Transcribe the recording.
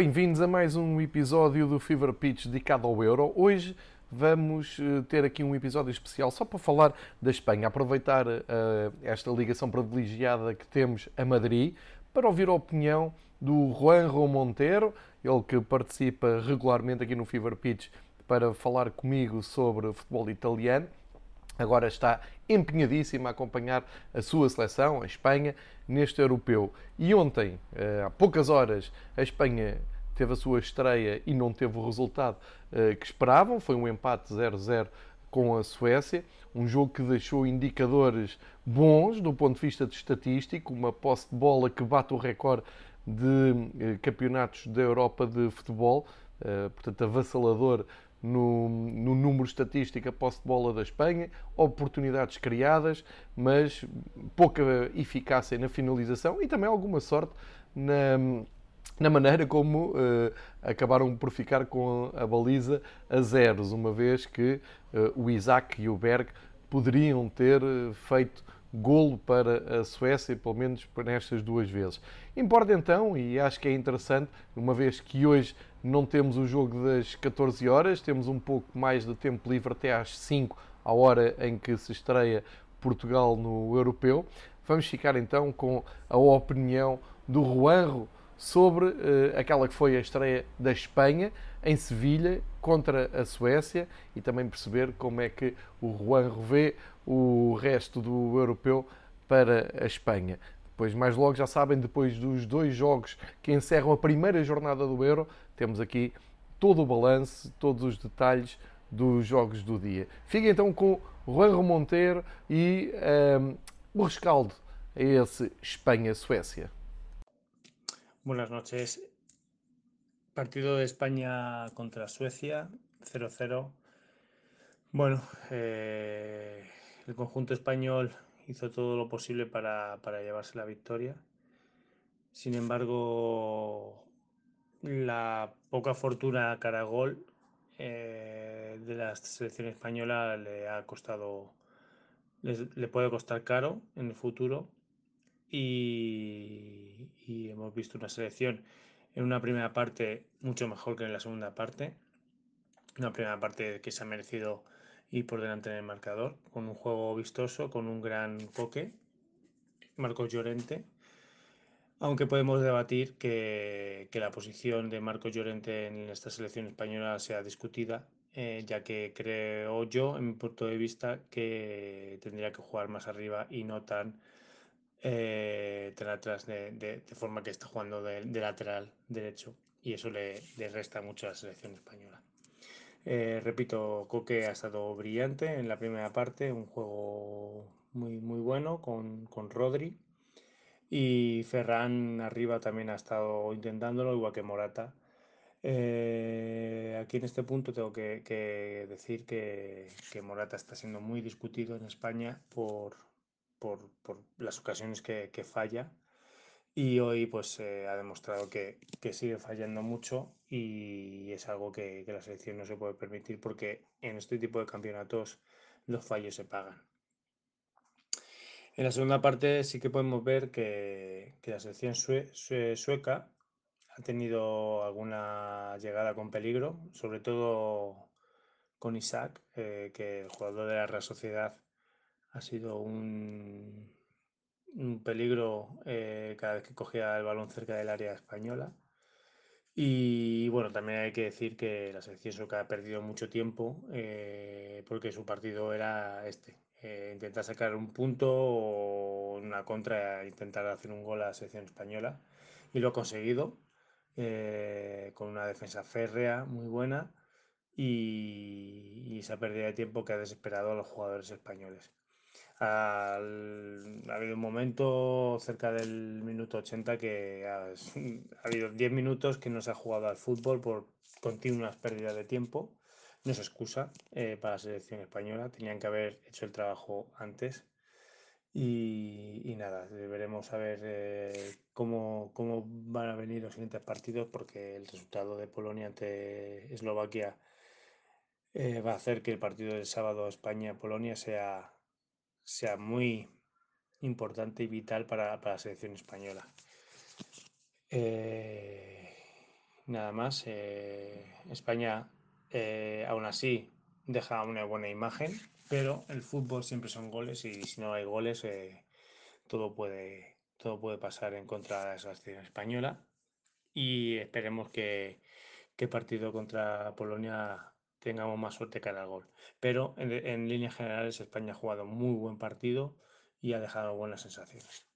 Bem-vindos a mais um episódio do Fever Pitch dedicado ao Euro. Hoje vamos eh, ter aqui um episódio especial só para falar da Espanha, aproveitar uh, esta ligação privilegiada que temos a Madrid para ouvir a opinião do Juanjo Monteiro, ele que participa regularmente aqui no Fever Pitch para falar comigo sobre futebol italiano. Agora está empenhadíssimo a acompanhar a sua seleção, a Espanha, neste europeu. E ontem, eh, há poucas horas, a Espanha teve a sua estreia e não teve o resultado eh, que esperavam. Foi um empate 0-0 com a Suécia. Um jogo que deixou indicadores bons do ponto de vista de estatístico, uma posse de bola que bate o recorde de eh, campeonatos da Europa de futebol, portanto avassalador no, no, número estatístico a posse de bola da Espanha, oportunidades criadas, mas pouca eficácia na finalização e também alguma sorte na, na maneira como uh, acabaram por ficar com a baliza a zeros, uma vez que uh, o Isaac e o Berg poderiam ter uh, feito golo para a Suécia, pelo menos nestas duas vezes. Importa então, e acho que é interessante, uma vez que hoje não temos o jogo das 14 horas, temos um pouco mais de tempo livre até às 5, a hora em que se estreia Portugal no Europeu. Vamos ficar então com a opinião do Juanro sobre uh, aquela que foi a estreia da Espanha em Sevilha contra a Suécia e também perceber como é que o Juanro vê o resto do europeu para a Espanha. Depois, mais logo, já sabem, depois dos dois jogos que encerram a primeira jornada do Euro, temos aqui todo o balanço, todos os detalhes dos jogos do dia. Fica então com Juan Monteiro e um, o rescaldo a esse Espanha-Suécia. Buenas noches. Partido de España contra Suecia, 0-0. Bueno, eh, el conjunto español hizo todo lo posible para, para llevarse la victoria. Sin embargo, la poca fortuna a cara gol eh, de la selección española le ha costado, le puede costar caro en el futuro y, hemos visto una selección en una primera parte mucho mejor que en la segunda parte, una primera parte que se ha merecido ir por delante en el marcador, con un juego vistoso, con un gran coque, Marcos Llorente. Aunque podemos debatir que, la posición de Marcos Llorente en esta selección española sea discutida, eh, ya que creo yo, en mi punto de vista, que tendría que jugar más arriba y no tan, eh, atrás de, forma que está jugando de, lateral derecho. Y eso le, resta mucho a la selección española. Eh, repito, Coque ha estado brillante en la primera parte, un juego muy, muy bueno con, con Rodri y Ferran arriba también ha estado intentándolo, igual que Morata. Eh, aquí en este punto tengo que, decir que, Morata está siendo muy discutido en España por, por, las ocasiones que, falla y hoy pues eh, ha demostrado que, sigue fallando mucho y es algo que, la selección no se puede permitir porque en este tipo de campeonatos los fallos se pagan. En la segunda parte sí que podemos ver que, la selección sueca ha tenido alguna llegada con peligro, sobre todo con Isaac, eh, que el jugador de la Real Sociedad ha sido un, peligro eh, cada vez que cogía el balón cerca del área española. Y bueno, también hay que decir que la selección sueca ha perdido mucho tiempo eh, porque su partido era este, eh, intentar sacar un punto o una contra, intentar hacer un gol a la selección española. Y lo ha conseguido con una defensa férrea muy buena y, esa pérdida de tiempo que ha desesperado a los jugadores españoles. Ha habido un momento cerca del minuto 80 que ha, ha habido 10 minutos que no se ha jugado al fútbol por continuas pérdidas de tiempo no es excusa eh, para la selección española, tenían que haber hecho el trabajo antes. Y, nada, veremos a ver eh, cómo, van a venir los siguientes partidos, porque el resultado de Polonia ante Eslovaquia eh, va a hacer que el partido del sábado España-Polonia sea, sea muy importante y vital para, la selección española. Nada más. Eh, España, eh, aún así, deja una buena imagen, pero el fútbol siempre son goles y si no hay goles, eh, todo, puede, todo puede pasar en contra de la selección española. Y esperemos que, que el partido contra Polonia tengamos más suerte cara al gol. Pero en, en líneas generales, España ha jugado muy buen partido y ha dejado buenas sensaciones.